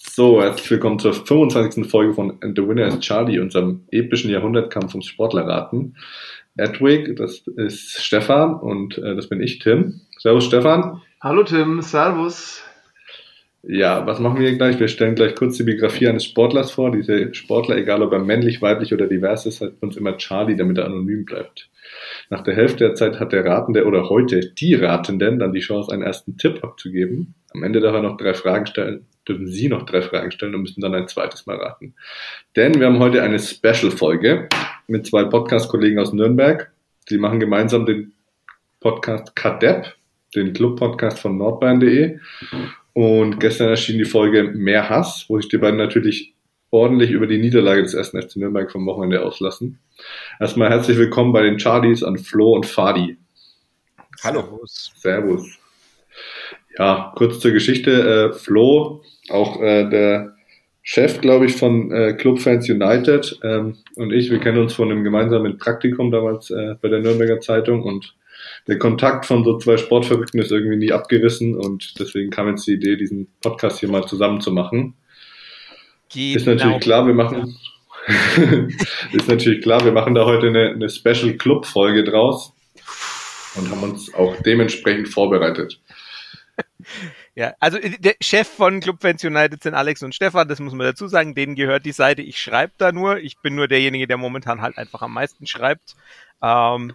So, herzlich willkommen zur 25. Folge von The Winner is Charlie, unserem epischen Jahrhundertkampf ums Sportlerraten. Edwig, das ist Stefan und äh, das bin ich, Tim. Servus, Stefan. Hallo, Tim. Servus. Ja, was machen wir gleich? Wir stellen gleich kurz die Biografie eines Sportlers vor. Diese Sportler, egal ob er männlich, weiblich oder divers ist, hat uns immer Charlie, damit er anonym bleibt. Nach der Hälfte der Zeit hat der Ratende oder heute die Ratenden dann die Chance, einen ersten Tipp abzugeben. Am Ende darf er noch drei Fragen stellen, dürfen Sie noch drei Fragen stellen und müssen dann ein zweites Mal raten. Denn wir haben heute eine Special-Folge mit zwei Podcast-Kollegen aus Nürnberg. Sie machen gemeinsam den Podcast Kadepp, den Club-Podcast von nordbayern.de. Und gestern erschien die Folge Mehr Hass, wo sich die beiden natürlich ordentlich über die Niederlage des ersten FC Nürnberg vom Wochenende auslassen. Erstmal herzlich willkommen bei den Charlies an Flo und Fadi. Hallo. Servus. Ja, kurz zur Geschichte. Äh, Flo, auch äh, der Chef, glaube ich, von äh, Clubfans United ähm, und ich, wir kennen uns von einem gemeinsamen Praktikum damals äh, bei der Nürnberger Zeitung und der Kontakt von so zwei Sportverrückten ist irgendwie nie abgerissen und deswegen kam jetzt die Idee, diesen Podcast hier mal zusammen zu machen. Genau. Ist natürlich klar, wir machen ist natürlich klar, wir machen da heute eine, eine Special Club Folge draus und haben uns auch dementsprechend vorbereitet. Ja, also äh, der Chef von Club Fans United sind Alex und Stefan, das muss man dazu sagen, denen gehört die Seite, ich schreibe da nur, ich bin nur derjenige, der momentan halt einfach am meisten schreibt. Ähm,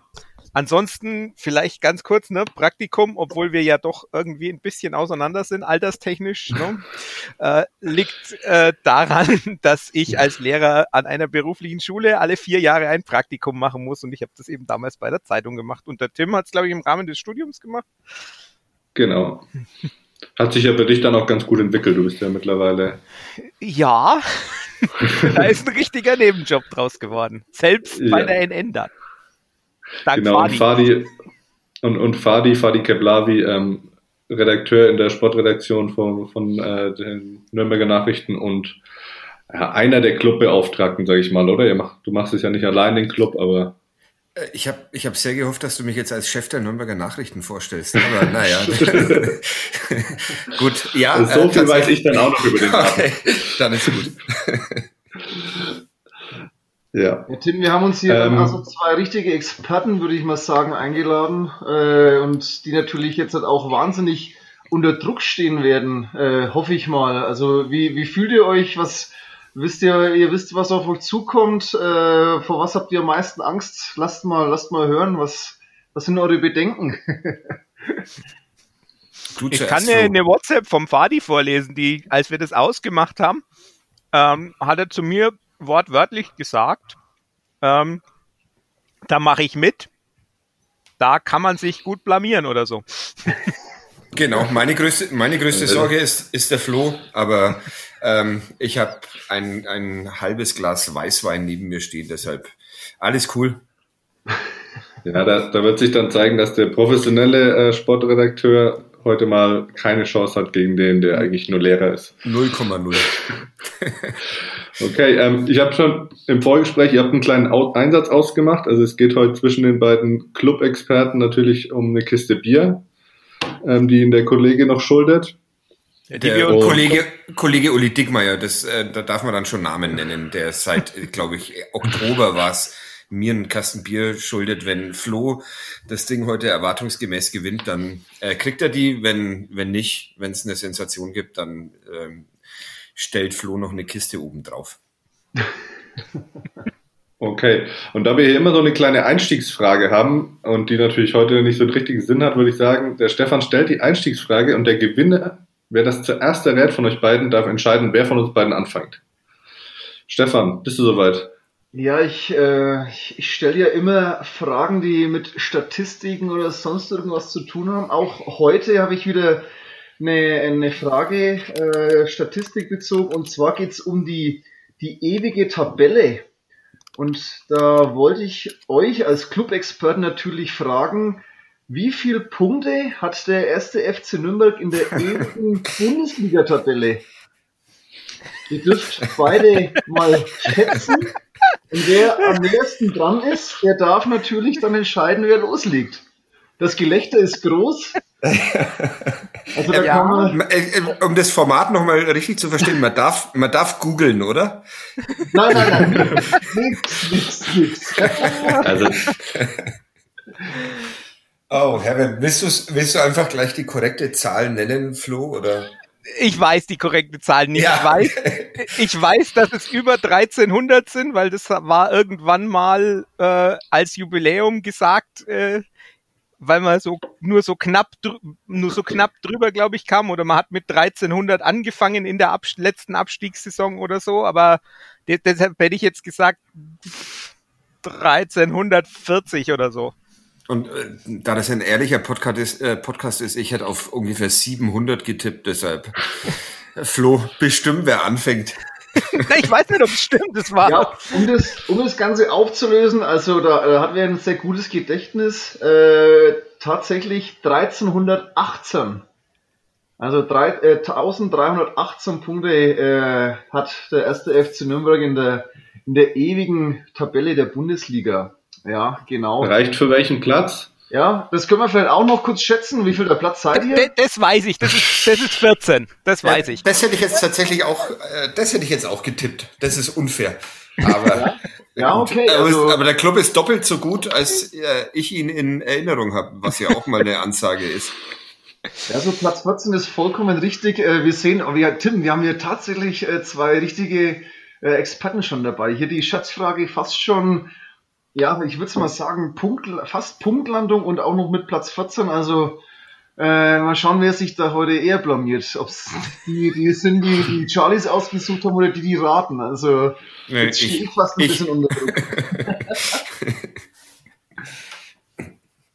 ansonsten vielleicht ganz kurz, ne, Praktikum, obwohl wir ja doch irgendwie ein bisschen auseinander sind, alterstechnisch, ne, äh, liegt äh, daran, dass ich als Lehrer an einer beruflichen Schule alle vier Jahre ein Praktikum machen muss und ich habe das eben damals bei der Zeitung gemacht und der Tim hat es, glaube ich, im Rahmen des Studiums gemacht. Genau. Hat sich ja bei dich dann auch ganz gut entwickelt. Du bist ja mittlerweile. Ja, da ist ein richtiger Nebenjob draus geworden. Selbst bei ja. der NN dann. Dank genau, Fadi. und Fadi, und, und Fadi, Fadi Keblavi, ähm, Redakteur in der Sportredaktion von, von äh, den Nürnberger Nachrichten und ja, einer der Clubbeauftragten, sage ich mal, oder? Macht, du machst es ja nicht allein, den Club, aber äh, ich habe ich hab sehr gehofft, dass du mich jetzt als Chef der Nürnberger Nachrichten vorstellst. Aber naja. gut, ja. So äh, viel weiß ich dann auch noch über den Namen. Okay, dann ist gut. Ja. ja. Tim, wir haben uns hier ähm, also zwei richtige Experten, würde ich mal sagen, eingeladen äh, und die natürlich jetzt halt auch wahnsinnig unter Druck stehen werden, äh, hoffe ich mal. Also wie, wie fühlt ihr euch? Was, Wisst ihr, ihr wisst, was auf euch zukommt? Äh, vor was habt ihr am meisten Angst? Lasst mal, lasst mal hören, was, was sind eure Bedenken? ich kann eine, eine, WhatsApp vom Fadi vorlesen, die, als wir das ausgemacht haben, ähm, hat er zu mir wortwörtlich gesagt, ähm, da mache ich mit. Da kann man sich gut blamieren oder so. Genau, meine größte, meine größte Sorge ist, ist der Flo, aber ähm, ich habe ein, ein halbes Glas Weißwein neben mir stehen, deshalb alles cool. Ja, da, da wird sich dann zeigen, dass der professionelle äh, Sportredakteur heute mal keine Chance hat gegen den, der eigentlich nur Lehrer ist. 0,0. okay, ähm, ich habe schon im Vorgespräch, ihr habt einen kleinen Out Einsatz ausgemacht. Also es geht heute zwischen den beiden Club-Experten natürlich um eine Kiste Bier ähm, die ihn der Kollege noch schuldet. Die der und Kollege, Kollege Uli Dickmeier, das, äh, da darf man dann schon Namen nennen, der seit, glaube ich, Oktober war es, mir einen Kasten Bier schuldet. Wenn Flo das Ding heute erwartungsgemäß gewinnt, dann äh, kriegt er die. Wenn, wenn nicht, wenn es eine Sensation gibt, dann ähm, stellt Flo noch eine Kiste oben drauf. Okay, und da wir hier immer so eine kleine Einstiegsfrage haben und die natürlich heute nicht so einen richtigen Sinn hat, würde ich sagen, der Stefan stellt die Einstiegsfrage und der Gewinner, wer das zuerst errät von euch beiden, darf entscheiden, wer von uns beiden anfängt. Stefan, bist du soweit? Ja, ich, äh, ich, ich stelle ja immer Fragen, die mit Statistiken oder sonst irgendwas zu tun haben. Auch heute habe ich wieder eine, eine Frage, äh, Statistik bezogen, und zwar geht es um die, die ewige Tabelle und da wollte ich euch als Clubexperten natürlich fragen, wie viele Punkte hat der erste FC Nürnberg in der ewigen Bundesliga-Tabelle? Ihr dürft beide mal schätzen. Und wer am nächsten dran ist, der darf natürlich dann entscheiden, wer loslegt. Das Gelächter ist groß. Also da ja, man, äh, äh, um das Format nochmal richtig zu verstehen, man darf, man darf googeln, oder? Nein, nein, nein. nichts, nichts, nichts. Also. Oh, Herbert, willst du, willst du einfach gleich die korrekte Zahl nennen, Flo, oder? Ich weiß die korrekte Zahl nicht. Ja. Ich, weiß, ich weiß, dass es über 1300 sind, weil das war irgendwann mal äh, als Jubiläum gesagt, äh, weil man so nur so knapp nur so knapp drüber, glaube ich, kam oder man hat mit 1300 angefangen in der Ab letzten Abstiegssaison oder so, aber deshalb hätte ich jetzt gesagt 1340 oder so. Und äh, da das ein ehrlicher Podcast ist, äh, Podcast ist, ich hätte auf ungefähr 700 getippt, deshalb Flo, bestimmt wer anfängt. Ich weiß nicht, ob es stimmt. Das war. Ja, um das, um das Ganze aufzulösen, also da äh, hatten wir ein sehr gutes Gedächtnis. Äh, tatsächlich 1318. Also drei, äh, 1318 Punkte äh, hat der erste FC Nürnberg in der, in der ewigen Tabelle der Bundesliga. Ja, genau. Reicht für welchen Platz? Ja, das können wir vielleicht auch noch kurz schätzen. Wie viel der Platz seid ihr? Das, das weiß ich. Das ist, das ist 14. Das weiß ja, ich. Das hätte ich jetzt tatsächlich auch, äh, das hätte ich jetzt auch getippt. Das ist unfair. Aber, ja, okay. Also, aber der Club ist doppelt so gut, als äh, ich ihn in Erinnerung habe, was ja auch mal eine Ansage ist. Ja, so Platz 14 ist vollkommen richtig. Äh, wir sehen, wir, Tim, wir haben hier tatsächlich zwei richtige Experten schon dabei. Hier die Schatzfrage fast schon ja, ich würde mal sagen, Punkt, fast Punktlandung und auch noch mit Platz 14. Also äh, mal schauen, wer sich da heute eher blamiert. Ob es die, die sind, die die Charlies ausgesucht haben oder die, die raten. Also nee, jetzt stehe ich, fast ein ich. bisschen unter Druck.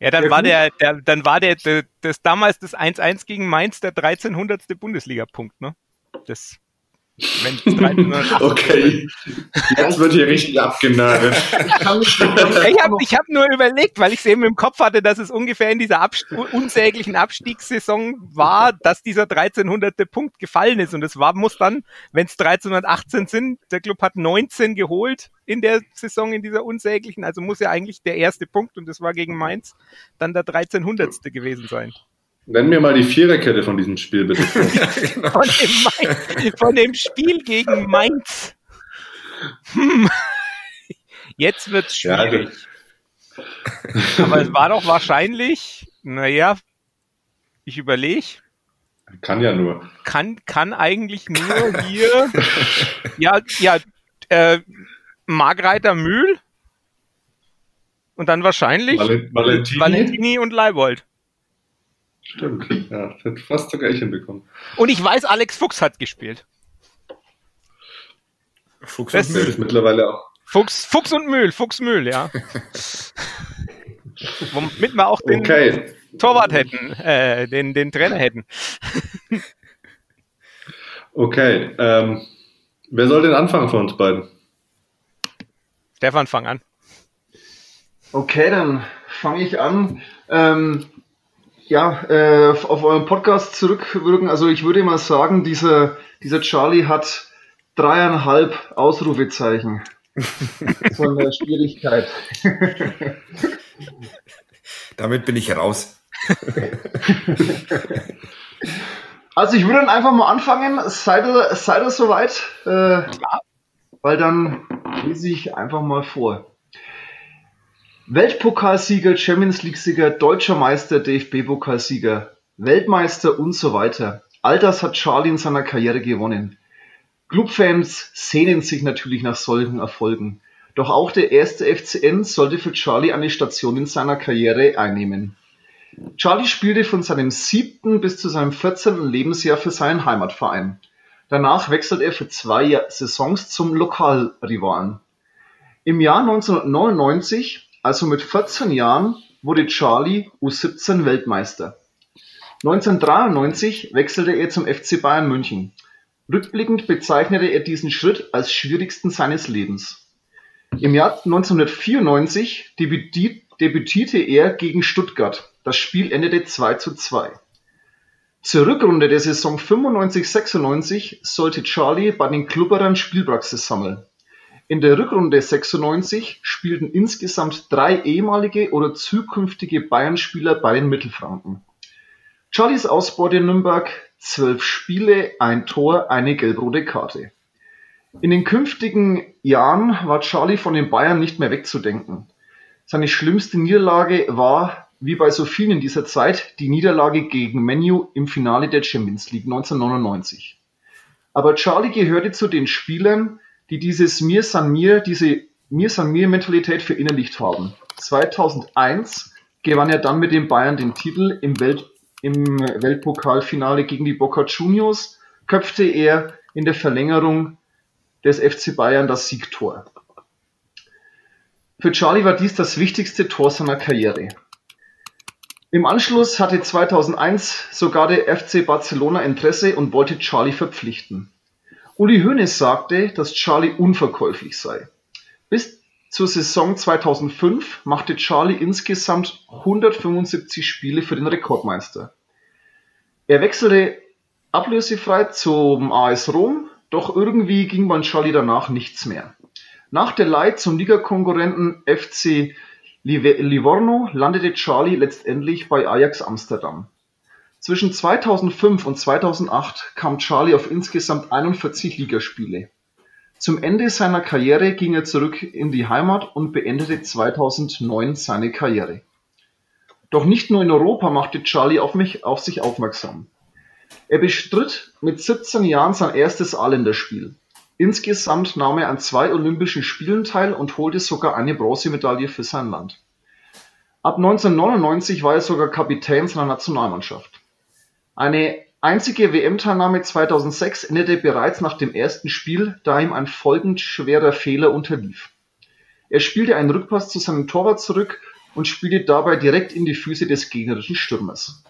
Ja, dann war der, der, dann war der, der das damals das 1-1 gegen Mainz der 1300. Bundesliga-Punkt, ne? Das okay, jetzt wird hier richtig abgenagelt. ich habe ich hab nur überlegt, weil ich es eben im Kopf hatte, dass es ungefähr in dieser Abst unsäglichen Abstiegssaison war, dass dieser 1300. Punkt gefallen ist. Und es war, muss dann, wenn es 1318 sind, der Club hat 19 geholt in der Saison, in dieser unsäglichen, also muss ja eigentlich der erste Punkt, und das war gegen Mainz, dann der 1300. gewesen sein. Nenn mir mal die Viererkette von diesem Spiel, bitte. genau. von, dem von, dem Spiel gegen Mainz. Hm. Jetzt wird's schwierig. Ja, Aber es war doch wahrscheinlich, naja, ich überlege. Kann ja nur. Kann, kann eigentlich nur hier, ja, ja, äh, Margreiter Mühl und dann wahrscheinlich Valentini, Valentini und Leibold. Stimmt, ja, das hat fast sogar ich hinbekommen. Und ich weiß, Alex Fuchs hat gespielt. Fuchs das und Mühl ist mittlerweile auch. Fuchs, Fuchs und Mühl, Fuchs Mühl, ja. Womit wir auch den okay. Torwart hätten, äh, den, den Trainer hätten. okay, ähm, wer soll denn anfangen von uns beiden? Stefan, fang an. Okay, dann fange ich an. Ähm, ja, äh, auf euren Podcast zurückwirken. Also ich würde mal sagen, dieser, dieser Charlie hat dreieinhalb Ausrufezeichen von der Schwierigkeit. Damit bin ich raus. also ich würde dann einfach mal anfangen. Seid ihr, seid ihr soweit? Äh, weil dann lese ich einfach mal vor. Weltpokalsieger, Champions League-Sieger, deutscher Meister, DFB-Pokalsieger, Weltmeister und so weiter. All das hat Charlie in seiner Karriere gewonnen. Clubfans sehnen sich natürlich nach solchen Erfolgen. Doch auch der erste FCN sollte für Charlie eine Station in seiner Karriere einnehmen. Charlie spielte von seinem siebten bis zu seinem 14. Lebensjahr für seinen Heimatverein. Danach wechselte er für zwei Saisons zum Lokalrivalen. Im Jahr 1999 also mit 14 Jahren wurde Charlie U17 Weltmeister. 1993 wechselte er zum FC Bayern München. Rückblickend bezeichnete er diesen Schritt als schwierigsten seines Lebens. Im Jahr 1994 debütierte er gegen Stuttgart. Das Spiel endete 2 zu 2. Zur Rückrunde der Saison 95-96 sollte Charlie bei den Klubberern Spielpraxis sammeln. In der Rückrunde 96 spielten insgesamt drei ehemalige oder zukünftige Bayern-Spieler bei den Mittelfranken. Charlies Ausbeute in Nürnberg zwölf Spiele, ein Tor, eine gelb-rote Karte. In den künftigen Jahren war Charlie von den Bayern nicht mehr wegzudenken. Seine schlimmste Niederlage war, wie bei so vielen in dieser Zeit, die Niederlage gegen Menu im Finale der Champions League 1999. Aber Charlie gehörte zu den Spielern, die dieses Mir san mir, diese Mir san mir Mentalität verinnerlicht haben. 2001 gewann er dann mit den Bayern den Titel im, Welt, im Weltpokalfinale gegen die Boca Juniors, köpfte er in der Verlängerung des FC Bayern das Siegtor. Für Charlie war dies das wichtigste Tor seiner Karriere. Im Anschluss hatte 2001 sogar der FC Barcelona Interesse und wollte Charlie verpflichten. Uli Hoeneß sagte, dass Charlie unverkäuflich sei. Bis zur Saison 2005 machte Charlie insgesamt 175 Spiele für den Rekordmeister. Er wechselte ablösefrei zum AS Rom, doch irgendwie ging beim Charlie danach nichts mehr. Nach der Leihe zum Ligakonkurrenten FC Livorno landete Charlie letztendlich bei Ajax Amsterdam. Zwischen 2005 und 2008 kam Charlie auf insgesamt 41 Ligaspiele. Zum Ende seiner Karriere ging er zurück in die Heimat und beendete 2009 seine Karriere. Doch nicht nur in Europa machte Charlie auf, mich, auf sich aufmerksam. Er bestritt mit 17 Jahren sein erstes A-Länderspiel. Insgesamt nahm er an zwei Olympischen Spielen teil und holte sogar eine Bronzemedaille für sein Land. Ab 1999 war er sogar Kapitän seiner Nationalmannschaft. Eine einzige WM-Teilnahme 2006 endete bereits nach dem ersten Spiel, da ihm ein folgend schwerer Fehler unterlief. Er spielte einen Rückpass zu seinem Torwart zurück und spielte dabei direkt in die Füße des gegnerischen Stürmers.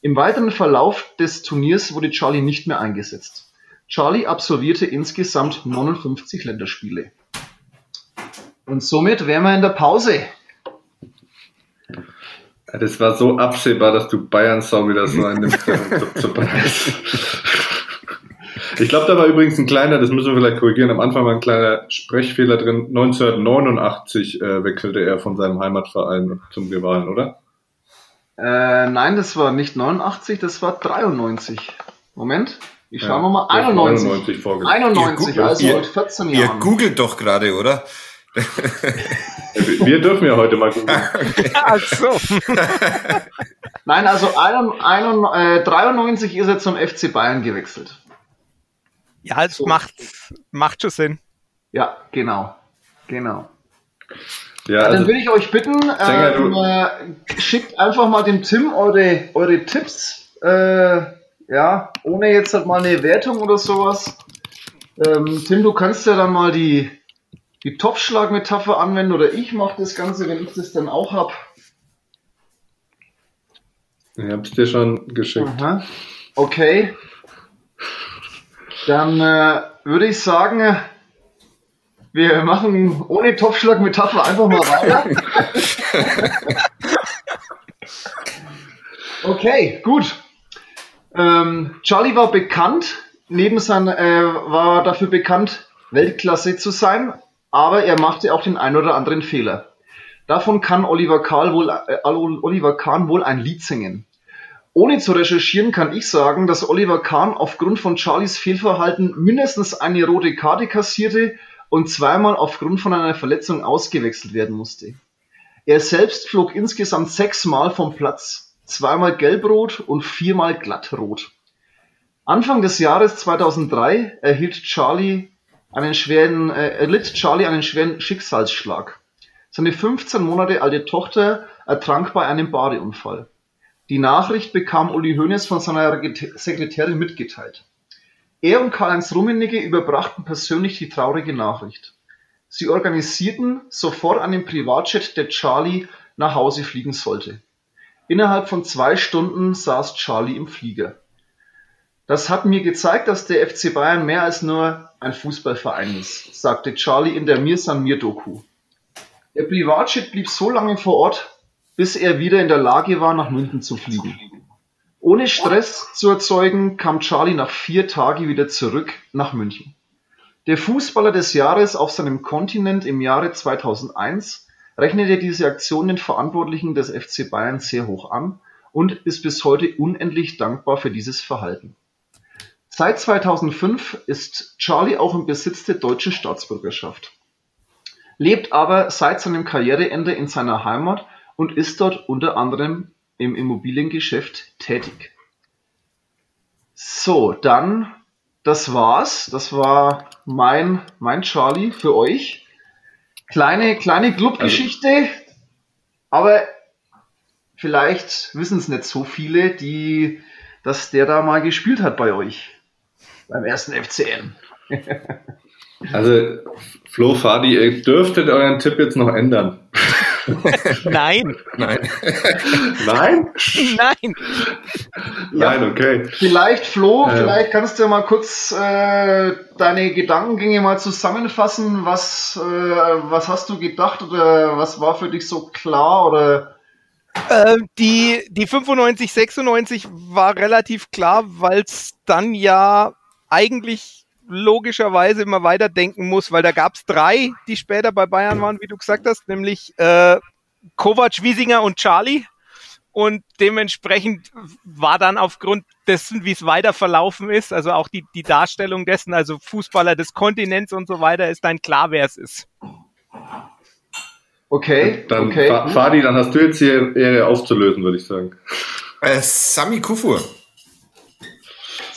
Im weiteren Verlauf des Turniers wurde Charlie nicht mehr eingesetzt. Charlie absolvierte insgesamt 59 Länderspiele. Und somit wären wir in der Pause. Das war so absehbar, dass du Bayern Sau wieder so einnimmst. ich glaube, da war übrigens ein kleiner, das müssen wir vielleicht korrigieren, am Anfang war ein kleiner Sprechfehler drin. 1989 äh, wechselte er von seinem Heimatverein zum Rivalen, oder? Äh, nein, das war nicht 89, das war 93. Moment, ich schaue ja, mal 91. 91, vorgelegt. 91 also ihr, 14 Jahre. Ihr googelt doch gerade, oder? Wir dürfen ja heute mal googeln. Ach so. Nein, also 93 äh, ist er zum FC Bayern gewechselt. Ja, es so. macht, macht schon Sinn. Ja, genau. Genau. Ja, also, dann würde ich euch bitten, ähm, äh, schickt einfach mal dem Tim eure, eure Tipps. Äh, ja, ohne jetzt halt mal eine Wertung oder sowas. Ähm, Tim, du kannst ja dann mal die, die Topfschlag-Metapher anwenden oder ich mache das Ganze, wenn ich das dann auch habe. Ich hab's dir schon geschickt. Aha. Okay. Dann äh, würde ich sagen, wir machen ohne Topfschlag-Metapher einfach mal weiter. okay, gut. Ähm, Charlie war bekannt, neben sein, äh, war dafür bekannt, Weltklasse zu sein, aber er machte auch den ein oder anderen Fehler. Davon kann Oliver Kahn wohl, äh, Oliver Kahn wohl ein Lied singen. Ohne zu recherchieren kann ich sagen, dass Oliver Kahn aufgrund von Charlies Fehlverhalten mindestens eine rote Karte kassierte und zweimal aufgrund von einer Verletzung ausgewechselt werden musste. Er selbst flog insgesamt sechsmal vom Platz, zweimal gelbrot und viermal glattrot. Anfang des Jahres 2003 erhielt Charlie einen schweren, äh, erlitt Charlie einen schweren Schicksalsschlag. Seine 15 Monate alte Tochter ertrank bei einem Badeunfall. Die Nachricht bekam Uli Hoeneß von seiner Sekretärin mitgeteilt. Er und Karl-Heinz Rummenigge überbrachten persönlich die traurige Nachricht. Sie organisierten sofort einen Privatjet, der Charlie nach Hause fliegen sollte. Innerhalb von zwei Stunden saß Charlie im Flieger. Das hat mir gezeigt, dass der FC Bayern mehr als nur ein Fußballverein ist, sagte Charlie in der Mir San Mir Doku. Der Privatjet blieb so lange vor Ort, bis er wieder in der Lage war, nach München zu fliegen. Ohne Stress zu erzeugen, kam Charlie nach vier Tagen wieder zurück nach München. Der Fußballer des Jahres auf seinem Kontinent im Jahre 2001 rechnete diese Aktion den Verantwortlichen des FC Bayern sehr hoch an und ist bis heute unendlich dankbar für dieses Verhalten. Seit 2005 ist Charlie auch im Besitz der deutschen Staatsbürgerschaft, lebt aber seit seinem Karriereende in seiner Heimat und ist dort unter anderem im Immobiliengeschäft tätig. So, dann, das war's. Das war mein, mein Charlie für euch. Kleine, kleine Clubgeschichte, also, aber vielleicht wissen es nicht so viele, die, dass der da mal gespielt hat bei euch. Beim ersten FCN. also, Flo Fadi, ihr dürftet euren Tipp jetzt noch ändern. Nein. Nein. Nein? Nein. Nein, okay. Vielleicht, Flo, ähm. vielleicht kannst du mal kurz äh, deine Gedankengänge mal zusammenfassen. Was, äh, was hast du gedacht oder was war für dich so klar oder äh, die, die 95, 96 war relativ klar, weil es dann ja eigentlich logischerweise immer weiterdenken muss, weil da gab es drei, die später bei Bayern waren, wie du gesagt hast, nämlich äh, Kovac, Wiesinger und Charlie. Und dementsprechend war dann aufgrund dessen, wie es weiter verlaufen ist, also auch die, die Darstellung dessen, also Fußballer des Kontinents und so weiter, ist dann klar, wer es ist. Okay. Dann okay. Fadi, dann hast du jetzt die Ehre aufzulösen, würde ich sagen. Äh, Sami Kufur.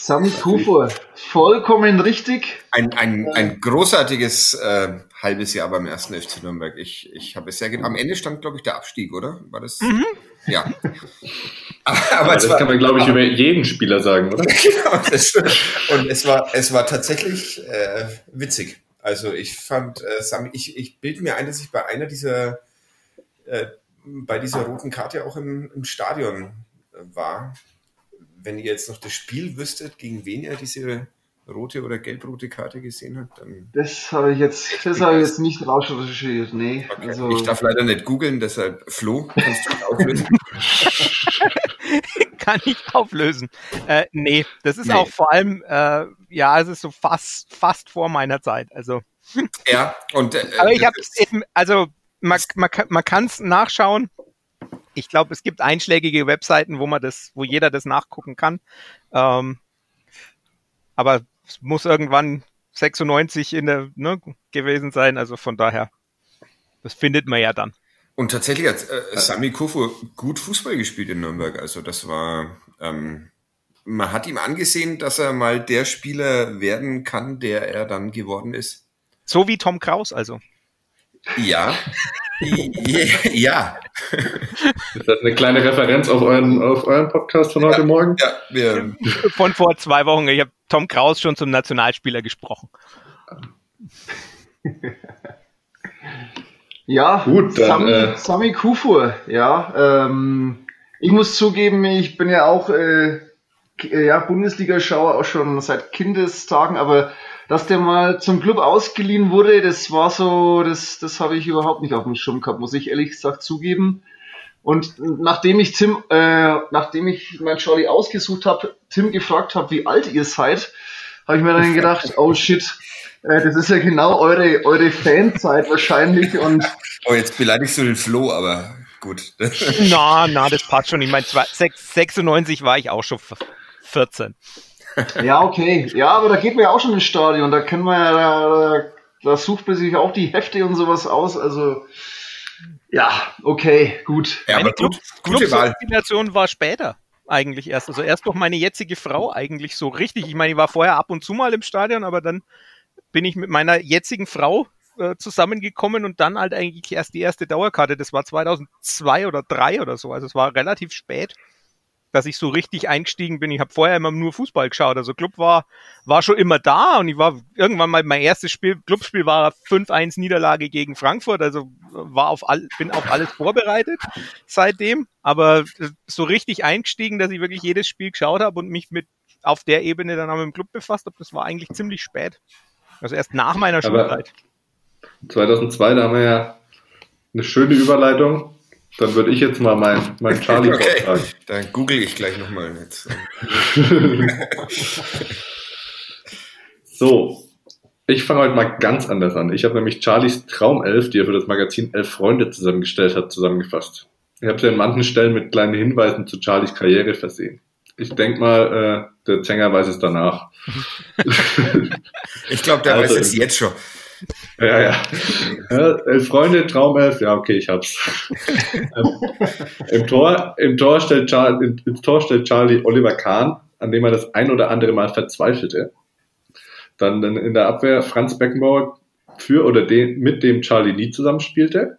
Sami Kufur, vollkommen richtig. Ein, ein, ein großartiges äh, halbes Jahr beim ersten FC Nürnberg. Ich, ich habe es sehr Am Ende stand, glaube ich, der Abstieg, oder? War das? Mhm. Ja. aber, aber das zwar, kann man, glaube ich, aber, über jeden Spieler sagen, oder? genau. Das, und es war, es war tatsächlich äh, witzig. Also ich fand, äh, Sami, ich, ich bilde mir ein, dass ich bei einer dieser, äh, bei dieser roten Karte auch im, im Stadion äh, war wenn ihr jetzt noch das Spiel wüsstet, gegen wen ihr diese rote oder gelb-rote Karte gesehen habt, dann. Das habe ich jetzt, das habe ich jetzt nicht rausrecherchiert, nee. Okay. Also ich darf leider nicht googeln, deshalb Flo, kannst du auflösen? Kann ich auflösen. Äh, nee, das ist nee. auch vor allem, äh, ja, es ist so fast, fast vor meiner Zeit. Also. Ja, und. Äh, Aber ich habe eben, also man, man, man kann es nachschauen ich glaube, es gibt einschlägige Webseiten, wo man das, wo jeder das nachgucken kann. Ähm, aber es muss irgendwann 96 in der ne, gewesen sein, also von daher, das findet man ja dann. Und tatsächlich hat äh, Sami Kufu gut Fußball gespielt in Nürnberg. Also das war, ähm, man hat ihm angesehen, dass er mal der Spieler werden kann, der er dann geworden ist. So wie Tom Kraus also. Ja, ja. Ist das eine kleine Referenz auf euren, auf euren Podcast von heute ja, Morgen? Ja, wir, von vor zwei Wochen. Ich habe Tom Kraus schon zum Nationalspieler gesprochen. Ja, gut, dann, Sami, äh, Sami Kufur, ja. Ähm, ich muss zugeben, ich bin ja auch äh, ja, Bundesliga-Schauer auch schon seit Kindestagen, aber dass der mal zum Club ausgeliehen wurde, das war so, das, das habe ich überhaupt nicht auf dem Schirm gehabt, muss ich ehrlich gesagt zugeben. Und nachdem ich Tim, äh, nachdem ich mein Charlie ausgesucht habe, Tim gefragt habe, wie alt ihr seid, habe ich mir dann gedacht, oh shit, äh, das ist ja genau eure, eure Fanzeit wahrscheinlich. Und oh, jetzt beleidigst du den Flo, aber gut. na, na, das passt schon. Ich meine, 96 war ich auch schon 14. Ja, okay. Ja, aber da geht man ja auch schon ins Stadion. Da können wir ja, da, da sucht man sich auch die Hefte und sowas aus. Also, ja, okay, gut. Ja, aber Club, gute Wahl. war später eigentlich erst. Also erst durch meine jetzige Frau eigentlich so richtig. Ich meine, ich war vorher ab und zu mal im Stadion, aber dann bin ich mit meiner jetzigen Frau äh, zusammengekommen und dann halt eigentlich erst die erste Dauerkarte. Das war 2002 oder 2003 oder so. Also es war relativ spät dass ich so richtig eingestiegen bin. Ich habe vorher immer nur Fußball geschaut. Also Club war, war schon immer da und ich war irgendwann mal mein erstes Spiel, Clubspiel war 5-1 Niederlage gegen Frankfurt. Also war auf all, bin auf alles vorbereitet seitdem. Aber so richtig eingestiegen, dass ich wirklich jedes Spiel geschaut habe und mich mit auf der Ebene dann auch mit dem Club befasst habe, das war eigentlich ziemlich spät. Also erst nach meiner Schulzeit. 2002, da haben wir ja eine schöne Überleitung dann würde ich jetzt mal mein, mein Charlie okay. vortragen. Dann google ich gleich nochmal jetzt. so, ich fange heute mal ganz anders an. Ich habe nämlich Charlies Traumelf, die er für das Magazin Elf Freunde zusammengestellt hat, zusammengefasst. Ich habe sie an manchen Stellen mit kleinen Hinweisen zu Charlies Karriere versehen. Ich denke mal, äh, der Zänger weiß es danach. ich glaube, der also, weiß es jetzt schon. Ja, ja. ja elf Freunde, Traumelf, ja, okay, ich hab's. Im, Tor, Im Tor stellt Charlie, ins Tor stellt Charlie Oliver Kahn, an dem er das ein oder andere Mal verzweifelte. Dann, dann in der Abwehr Franz Beckenbauer für oder den, mit dem Charlie nie zusammenspielte.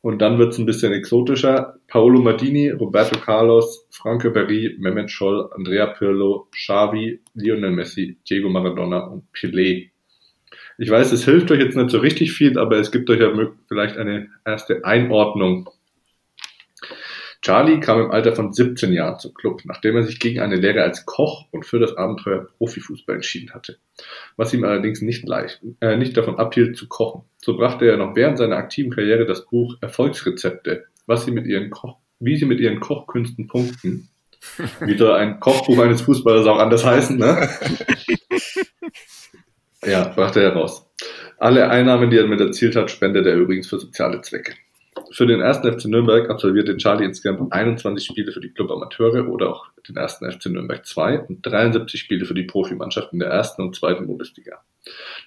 Und dann wird's ein bisschen exotischer. Paolo Maldini, Roberto Carlos, Franco Berry, Mehmet Scholl, Andrea Pirlo, Xavi, Lionel Messi, Diego Maradona und Pelé ich weiß, es hilft euch jetzt nicht so richtig viel, aber es gibt euch ja vielleicht eine erste Einordnung. Charlie kam im Alter von 17 Jahren zum Club, nachdem er sich gegen eine Lehre als Koch und für das Abenteuer Profifußball entschieden hatte. Was ihm allerdings nicht leicht, äh, nicht davon abhielt zu kochen. So brachte er noch während seiner aktiven Karriere das Buch Erfolgsrezepte, was sie mit ihren Koch, wie sie mit ihren Kochkünsten punkten. Wieder ein Kochbuch eines Fußballers auch anders heißen, ne? Ja, brachte er raus. Alle Einnahmen, die er damit erzielt hat, spendet er übrigens für soziale Zwecke. Für den ersten FC Nürnberg absolvierte Charlie insgesamt 21 Spiele für die Club Amateure oder auch den ersten FC Nürnberg 2 und 73 Spiele für die Profimannschaft in der ersten und zweiten Bundesliga.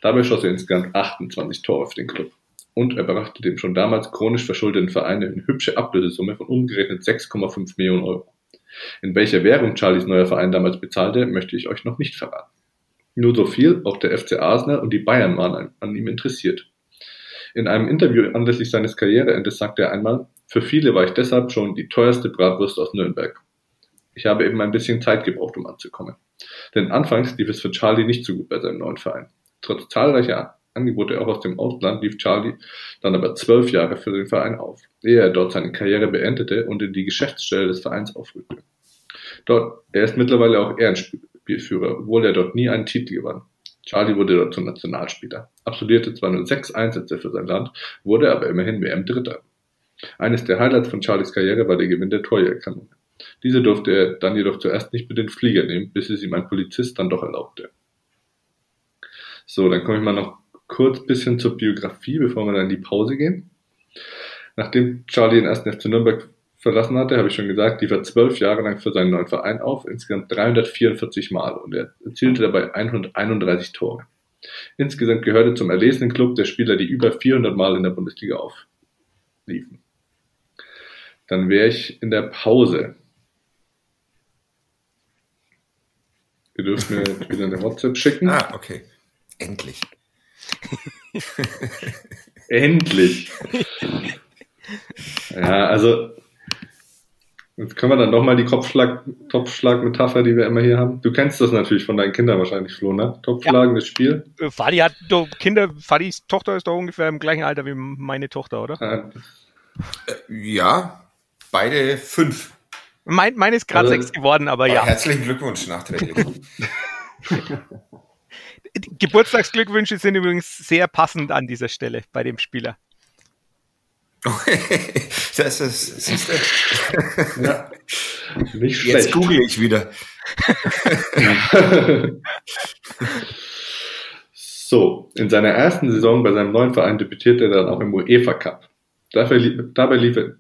Dabei schoss er insgesamt 28 Tore für den Club. Und er brachte dem schon damals chronisch verschuldeten Verein eine hübsche Ablösesumme von umgerechnet 6,5 Millionen Euro. In welcher Währung Charlies neuer Verein damals bezahlte, möchte ich euch noch nicht verraten. Nur so viel, auch der FC Arsenal und die Bayern waren an, ihm interessiert. In einem Interview anlässlich seines Karriereendes sagte er einmal, für viele war ich deshalb schon die teuerste Bratwurst aus Nürnberg. Ich habe eben ein bisschen Zeit gebraucht, um anzukommen. Denn anfangs lief es für Charlie nicht so gut bei seinem neuen Verein. Trotz zahlreicher Angebote auch aus dem Ausland lief Charlie dann aber zwölf Jahre für den Verein auf, ehe er dort seine Karriere beendete und in die Geschäftsstelle des Vereins aufrückte. Dort, er ist mittlerweile auch Ehrenspiel Spielführer, obwohl er dort nie einen Titel gewann. Charlie wurde dort zum Nationalspieler, absolvierte zwar nur sechs Einsätze für sein Land, wurde aber immerhin WM-Dritter. Eines der Highlights von Charlies Karriere war der Gewinn der Torjägerkanone. Diese durfte er dann jedoch zuerst nicht mit den Flieger nehmen, bis es ihm ein Polizist dann doch erlaubte. So, dann komme ich mal noch kurz bisschen zur Biografie, bevor wir dann in die Pause gehen. Nachdem Charlie den ersten FC Nürnberg verlassen hatte, habe ich schon gesagt, lief er zwölf Jahre lang für seinen neuen Verein auf, insgesamt 344 Mal und er erzielte dabei 131 Tore. Insgesamt gehörte zum erlesenen Club der Spieler, die über 400 Mal in der Bundesliga aufliefen. Dann wäre ich in der Pause. Ihr dürft mir wieder eine WhatsApp schicken. Ah, okay. Endlich. Endlich. Ja, also Jetzt können wir dann nochmal die Kopfschlag, Topfschlag-Metapher, die wir immer hier haben. Du kennst das natürlich von deinen Kindern wahrscheinlich, Flo, ne? Topfschlagen, ja. das Spiel. Äh, Fadi hat doch Kinder, Fadis Tochter ist doch ungefähr im gleichen Alter wie meine Tochter, oder? Ja, äh, ja beide fünf. Mein, meine ist gerade also, sechs geworden, aber ja. Herzlichen Glückwunsch nachträglich. Geburtstagsglückwünsche sind übrigens sehr passend an dieser Stelle bei dem Spieler. das ist, siehst du? Ja, nicht schlecht. Jetzt google ich wieder. so, in seiner ersten Saison bei seinem neuen Verein debütierte er dann auch im UEFA Cup. Dafür, dabei lief er,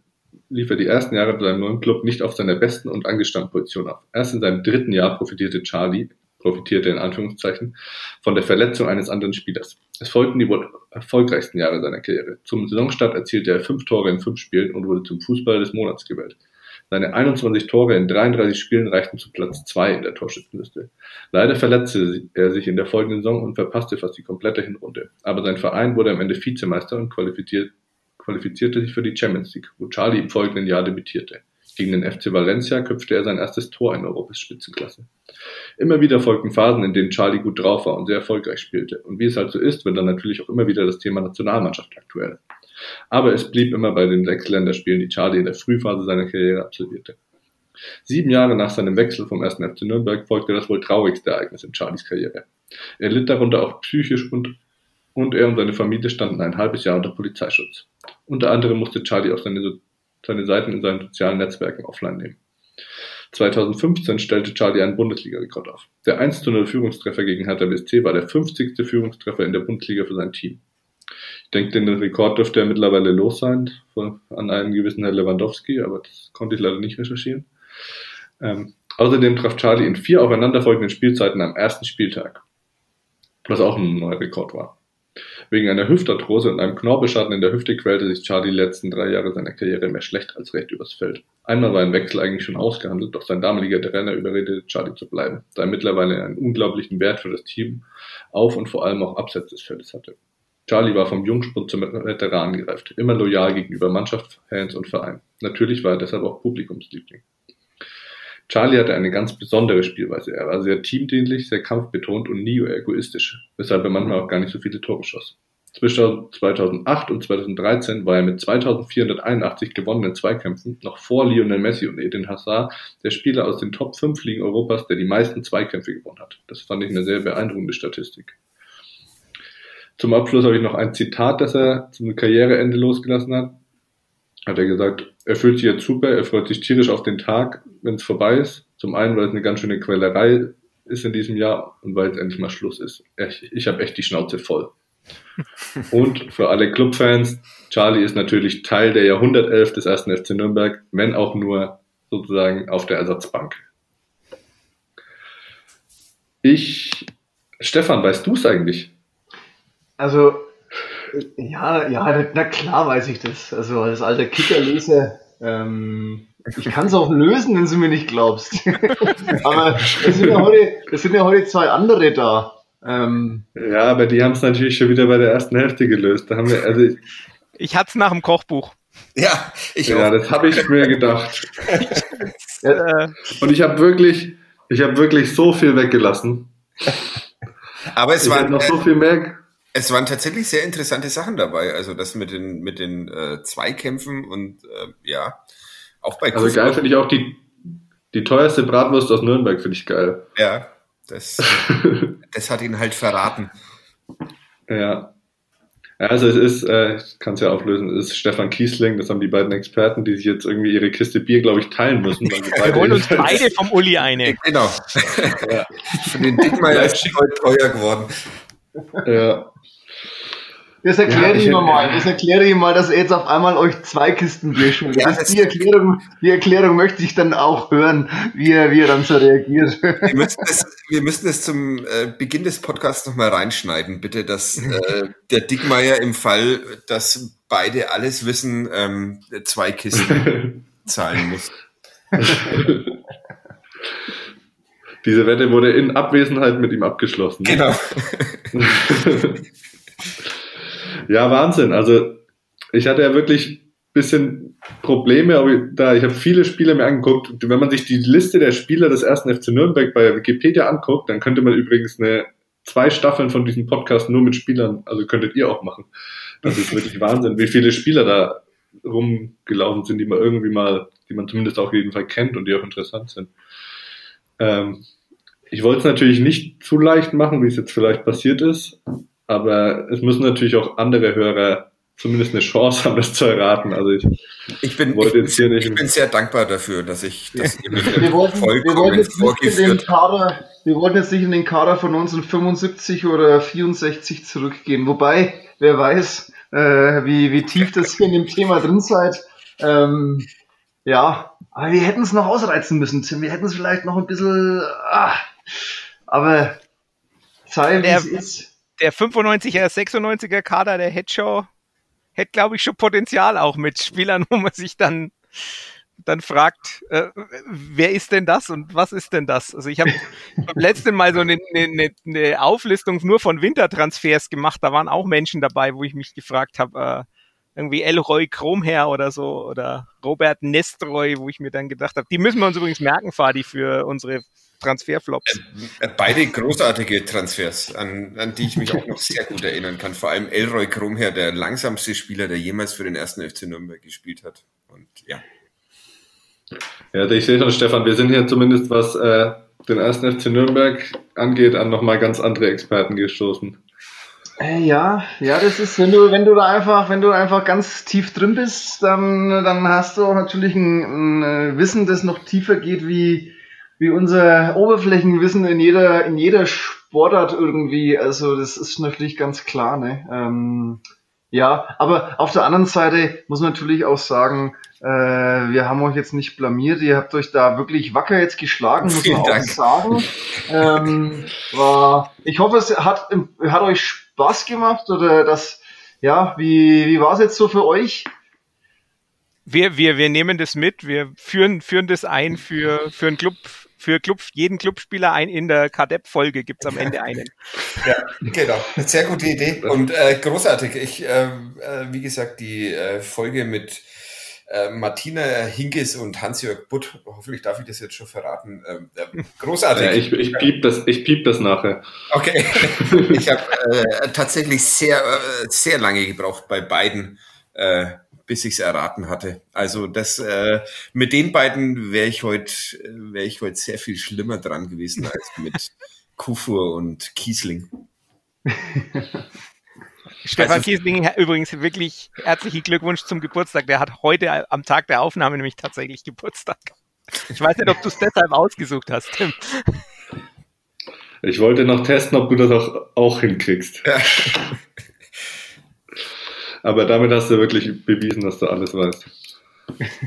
lief er die ersten Jahre bei seinem neuen Club nicht auf seiner besten und angestammten Position auf. Erst in seinem dritten Jahr profitierte Charlie profitierte in Anführungszeichen von der Verletzung eines anderen Spielers. Es folgten die wohl erfolgreichsten Jahre seiner Karriere. Zum Saisonstart erzielte er fünf Tore in fünf Spielen und wurde zum Fußballer des Monats gewählt. Seine 21 Tore in 33 Spielen reichten zu Platz zwei in der Torschützenliste. Leider verletzte er sich in der folgenden Saison und verpasste fast die komplette Hinrunde. Aber sein Verein wurde am Ende Vizemeister und qualifizierte sich für die Champions League, wo Charlie im folgenden Jahr debütierte. Gegen den FC Valencia köpfte er sein erstes Tor in Europas Spitzenklasse. Immer wieder folgten Phasen, in denen Charlie gut drauf war und sehr erfolgreich spielte. Und wie es halt so ist, wird dann natürlich auch immer wieder das Thema Nationalmannschaft aktuell. Aber es blieb immer bei den sechs Länderspielen, die Charlie in der Frühphase seiner Karriere absolvierte. Sieben Jahre nach seinem Wechsel vom 1. FC Nürnberg folgte das wohl traurigste Ereignis in Charlies Karriere. Er litt darunter auch psychisch und, und er und seine Familie standen ein halbes Jahr unter Polizeischutz. Unter anderem musste Charlie auch seine seine Seiten in seinen sozialen Netzwerken offline nehmen. 2015 stellte Charlie einen Bundesliga-Rekord auf. Der 1 0 Führungstreffer gegen Hertha BSC war der 50. Führungstreffer in der Bundesliga für sein Team. Ich denke, den Rekord dürfte er mittlerweile los sein an einen gewissen Herr Lewandowski, aber das konnte ich leider nicht recherchieren. Ähm, außerdem traf Charlie in vier aufeinanderfolgenden Spielzeiten am ersten Spieltag, was auch ein neuer Rekord war. Wegen einer Hüftarthrose und einem Knorpelschaden in der Hüfte quälte sich Charlie die letzten drei Jahre seiner Karriere mehr schlecht als recht übers Feld. Einmal war ein Wechsel eigentlich schon ausgehandelt, doch sein damaliger Trainer überredete Charlie zu bleiben, da er mittlerweile einen unglaublichen Wert für das Team auf und vor allem auch abseits des Feldes hatte. Charlie war vom Jungspund zum Veteran gereift, immer loyal gegenüber Mannschaft, Fans und Verein. Natürlich war er deshalb auch Publikumsliebling. Charlie hatte eine ganz besondere Spielweise. Er war sehr teamdienlich, sehr kampfbetont und nie egoistisch, weshalb er manchmal auch gar nicht so viele Tore schoss. Zwischen 2008 und 2013 war er mit 2481 gewonnenen Zweikämpfen noch vor Lionel Messi und Eden Hazard der Spieler aus den Top 5 Ligen Europas, der die meisten Zweikämpfe gewonnen hat. Das fand ich eine sehr beeindruckende Statistik. Zum Abschluss habe ich noch ein Zitat, das er zum Karriereende losgelassen hat. Hat er gesagt, er fühlt sich jetzt super, er freut sich tierisch auf den Tag, wenn es vorbei ist. Zum einen, weil es eine ganz schöne Quälerei ist in diesem Jahr und weil es endlich mal Schluss ist. Ich, ich habe echt die Schnauze voll. Und für alle Clubfans, Charlie ist natürlich Teil der Jahrhundertelf des ersten FC Nürnberg, wenn auch nur sozusagen auf der Ersatzbank. Ich, Stefan, weißt du es eigentlich? Also, ja, ja, na klar weiß ich das. Also als alter Kickerleser, ähm, ich kann es auch lösen, wenn du mir nicht glaubst. aber es sind, ja heute, es sind ja heute zwei andere da. Ähm, ja, aber die haben es natürlich schon wieder bei der ersten Hälfte gelöst. Da haben wir, also ich, ich hatte es nach dem Kochbuch. Ja, ich ja, auch. das habe ich mir gedacht. ja, und ich habe wirklich, ich habe wirklich so viel weggelassen. Aber es war noch so viel mehr. Es waren tatsächlich sehr interessante Sachen dabei. Also das mit den mit den äh, Zweikämpfen und äh, ja, auch bei. Also geil finde ich auch die die teuerste Bratwurst aus Nürnberg finde ich geil. Ja, das, das hat ihn halt verraten. Ja. Also es ist, äh, ich kann es ja auflösen, es ist Stefan Kiesling, das haben die beiden Experten, die sich jetzt irgendwie ihre Kiste Bier, glaube ich, teilen müssen. Wir holen uns beide vom Uli eine. Genau. ja. Für den Dickmeier ist heute teuer geworden. Ja. Das erkläre ja, ich ihm mal. Das erkläre ich mal, dass er jetzt auf einmal euch zwei Kisten Bier schuldet. Ja, die, Erklärung, die Erklärung möchte ich dann auch hören, wie er, wie er dann so reagiert. Wir müssen es, wir müssen es zum äh, Beginn des Podcasts nochmal reinschneiden, bitte, dass äh, der Dickmeier im Fall, dass beide alles wissen, ähm, zwei Kisten zahlen muss. Diese Wette wurde in Abwesenheit mit ihm abgeschlossen. Genau. Ja, Wahnsinn. Also ich hatte ja wirklich bisschen Probleme, aber da ich habe viele Spiele mir angeguckt. Wenn man sich die Liste der Spieler des ersten FC Nürnberg bei Wikipedia anguckt, dann könnte man übrigens eine zwei Staffeln von diesem Podcast nur mit Spielern, also könntet ihr auch machen. Das ist wirklich Wahnsinn, wie viele Spieler da rumgelaufen sind, die man irgendwie mal, die man zumindest auch jeden Fall kennt und die auch interessant sind. Ähm, ich wollte es natürlich nicht zu leicht machen, wie es jetzt vielleicht passiert ist, aber es müssen natürlich auch andere Hörer zumindest eine Chance haben, das zu erraten. Also ich, ich bin, wollte ich, jetzt hier nicht. Ich bin sehr dankbar dafür, dass ich, dass ihr mich wir wollten, wir wollten jetzt nicht in den Kader, wir wollten jetzt nicht in den Kader von 1975 oder 64 zurückgehen. Wobei, wer weiß, äh, wie, wie tief das hier in dem Thema drin seid. Ähm, ja, aber wir hätten es noch ausreizen müssen, Tim. Wir hätten es vielleicht noch ein bisschen, ah, aber sei wie es ist der 95er, 96er Kader der Headshow hätte, glaube ich, schon Potenzial auch mit Spielern, wo man sich dann dann fragt, äh, wer ist denn das und was ist denn das? Also ich habe hab letzten Mal so eine, eine, eine Auflistung nur von Wintertransfers gemacht. Da waren auch Menschen dabei, wo ich mich gefragt habe, äh, irgendwie Elroy Kromherr oder so oder Robert Nestroy, wo ich mir dann gedacht habe, die müssen wir uns übrigens merken, Fadi, für unsere Transferflops. Äh, äh, beide großartige Transfers, an, an die ich mich auch noch sehr gut erinnern kann. Vor allem Elroy Kromherr, der langsamste Spieler, der jemals für den ersten FC Nürnberg gespielt hat. Und ja. Ja, ich sehe schon, Stefan, wir sind hier zumindest, was äh, den ersten FC Nürnberg angeht, an nochmal ganz andere Experten gestoßen. Äh, ja, ja, das ist, wenn du, wenn du da einfach, wenn du einfach ganz tief drin bist, dann, dann hast du auch natürlich ein, ein Wissen, das noch tiefer geht wie, wie unser Oberflächenwissen in jeder, in jeder Sportart irgendwie. Also das ist natürlich ganz klar, ne? Ähm, Ja, aber auf der anderen Seite muss man natürlich auch sagen, äh, wir haben euch jetzt nicht blamiert, ihr habt euch da wirklich wacker jetzt geschlagen, muss Vielen man Dank. auch sagen. ähm, war, ich hoffe, es hat, hat euch Spaß gemacht oder das, ja, wie, wie war es jetzt so für euch? Wir, wir, wir nehmen das mit, wir führen, führen das ein für, für einen Club, für Club, jeden Clubspieler ein in der KDEP-Folge gibt's am Ende einen. Ja, genau. Eine sehr gute Idee und äh, großartig. Ich, äh, äh, wie gesagt, die äh, Folge mit äh, Martina Hinkes und Hans-Jörg Butt, hoffentlich darf ich das jetzt schon verraten. Äh, großartig. Ja, ich, ich, piep das, ich piep das nachher. Okay. ich habe äh, tatsächlich sehr, äh, sehr lange gebraucht bei beiden, äh, bis ich es erraten hatte. Also das mit den beiden wäre ich heute wäre ich heute sehr viel schlimmer dran gewesen als mit Kufur und Kiesling. Stefan Also- Kiesling, übrigens wirklich herzlichen Glückwunsch zum Geburtstag. Der hat heute am Tag der Aufnahme nämlich tatsächlich Geburtstag. Ich weiß nicht, ob du es deshalb ausgesucht hast, Tim. Ich wollte noch testen, ob du das auch, auch hinkriegst. Ja. Aber damit hast du wirklich bewiesen, dass du alles weißt.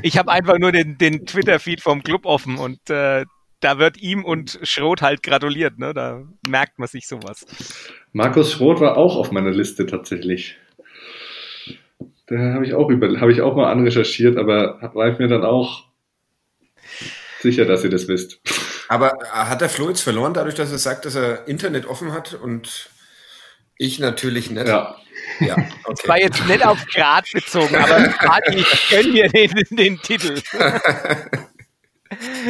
Ich habe einfach nur den, den Twitter-Feed vom Club offen und äh, da wird ihm und Schroth halt gratuliert. Ne? Da merkt man sich sowas. Markus Schroth war auch auf meiner Liste tatsächlich. Da habe ich auch über, habe ich auch mal anrecherchiert, aber war ich mir dann auch sicher, dass ihr das wisst. Aber hat der Flo jetzt verloren, dadurch, dass er sagt, dass er Internet offen hat und ich natürlich nicht? Ja. ja Das war okay. jetzt nicht auf Grad bezogen, aber Party, ich gönn mir den, den Titel.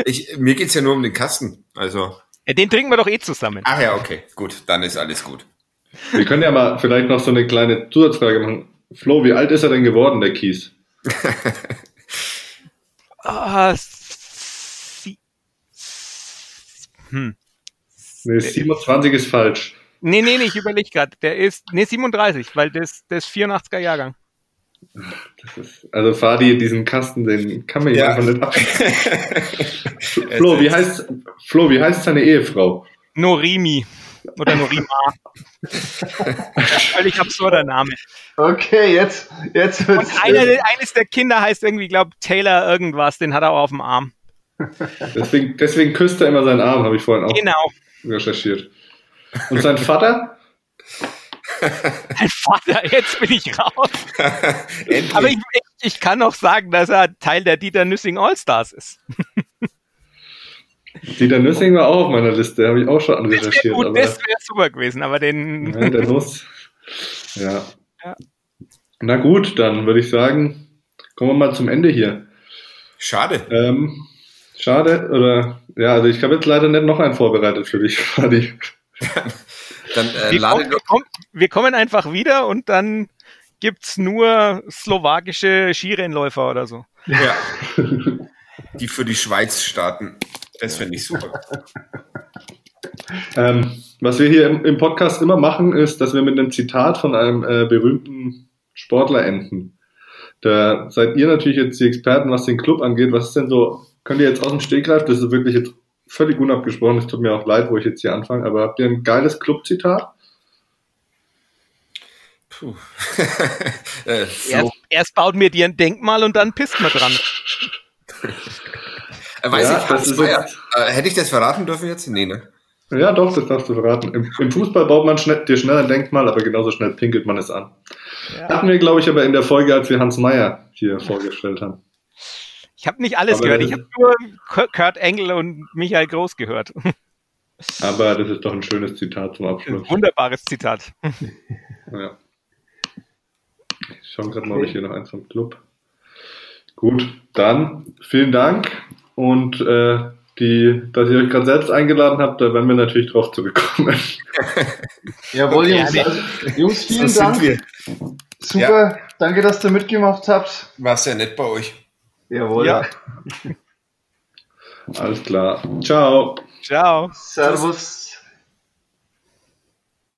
ich, mir geht's ja nur um den Kasten. Also, Ja, Den trinken wir doch eh zusammen. ach ja, okay, gut, dann ist alles gut. Wir können ja mal vielleicht noch so eine kleine Zusatzfrage machen. Flo, wie alt ist er denn geworden, der Kies? Ah, sie, hm. Nee, 27 ist falsch. Nee, nee, nee, ich überlege gerade. Der ist, nee, 37, weil das, das ist 84er Jahrgang. Das ist, also Fadi, diesen Kasten, den kann man ja einfach nicht ab. Flo, wie heißt, Flo, wie heißt seine Ehefrau? Norimi. Oder Norima. Völlig absurder Name. Okay, jetzt, jetzt Und wird's. einer, eines der Kinder heißt irgendwie, glaube Taylor irgendwas, den hat er auch auf dem Arm. Deswegen, deswegen küsst er immer seinen Arm, habe ich vorhin auch Genau. recherchiert. Und sein Vater? Mein Vater, jetzt bin ich raus. Endlich. Aber ich, ich, ich kann noch sagen, dass er Teil der Dieter Nüssing Allstars ist. Dieter Nüssing war auch auf meiner Liste, habe ich auch schon anrecherchiert. gut, Aber das wäre super gewesen, aber den. ja, der muss. Ja. Ja. Na gut, dann würde ich sagen, kommen wir mal zum Ende hier. Schade. Ähm, schade, oder ja, also ich habe jetzt leider nicht noch einen vorbereitet für dich, Fadi. Dann äh, wir, lade kommen, wir, kommen, wir kommen einfach wieder und dann gibt's nur slowakische Skirennläufer oder so. ja, die für die Schweiz starten. Das finde ich super. Ähm, was wir hier im, im Podcast immer machen, ist, dass wir mit einem Zitat von einem äh, berühmten Sportler enden. Da seid ihr natürlich jetzt die Experten, was den Club angeht. Was ist denn so, könnt ihr jetzt aus dem Stegreif, das ist wirklich jetzt völlig unabgesprochen, es tut mir auch leid, wo ich jetzt hier anfange, aber habt ihr ein geiles Club-Zitat? Puh. äh, Flo, Erst, erst baut mir dir ein Denkmal und dann pisst man dran. äh, weiß Ja, ich, das ist jetzt- Äh, hätte ich das verraten dürfen jetzt? Nee, ne? Ja, doch, das darfst du verraten. Im, im Fußball baut man schnell, dir schnell ein Denkmal, aber genauso schnell pinkelt man es an. Ja. Hatten wir, glaube ich, aber in der Folge, als wir Hans Meyer hier vorgestellt haben. Ich habe nicht alles Aber gehört. Ich habe nur Kur- Kurt Engel und Michael Groß gehört. Aber das ist doch ein schönes Zitat zum Abschluss. Wunderbares Zitat. Ja. Ich schaue gerade mal, ob ich hier noch eins vom Club. Gut, dann vielen Dank und äh, die, dass ihr euch gerade selbst eingeladen habt, da werden wir natürlich drauf zurückkommen. Jawohl, Ja, Jungs. Also, Jungs, So vielen sind Dank. Super. Danke, dass ihr mitgemacht habt. War sehr nett bei euch. Jawohl. Ja. Alles klar. Ciao. Ciao. Servus.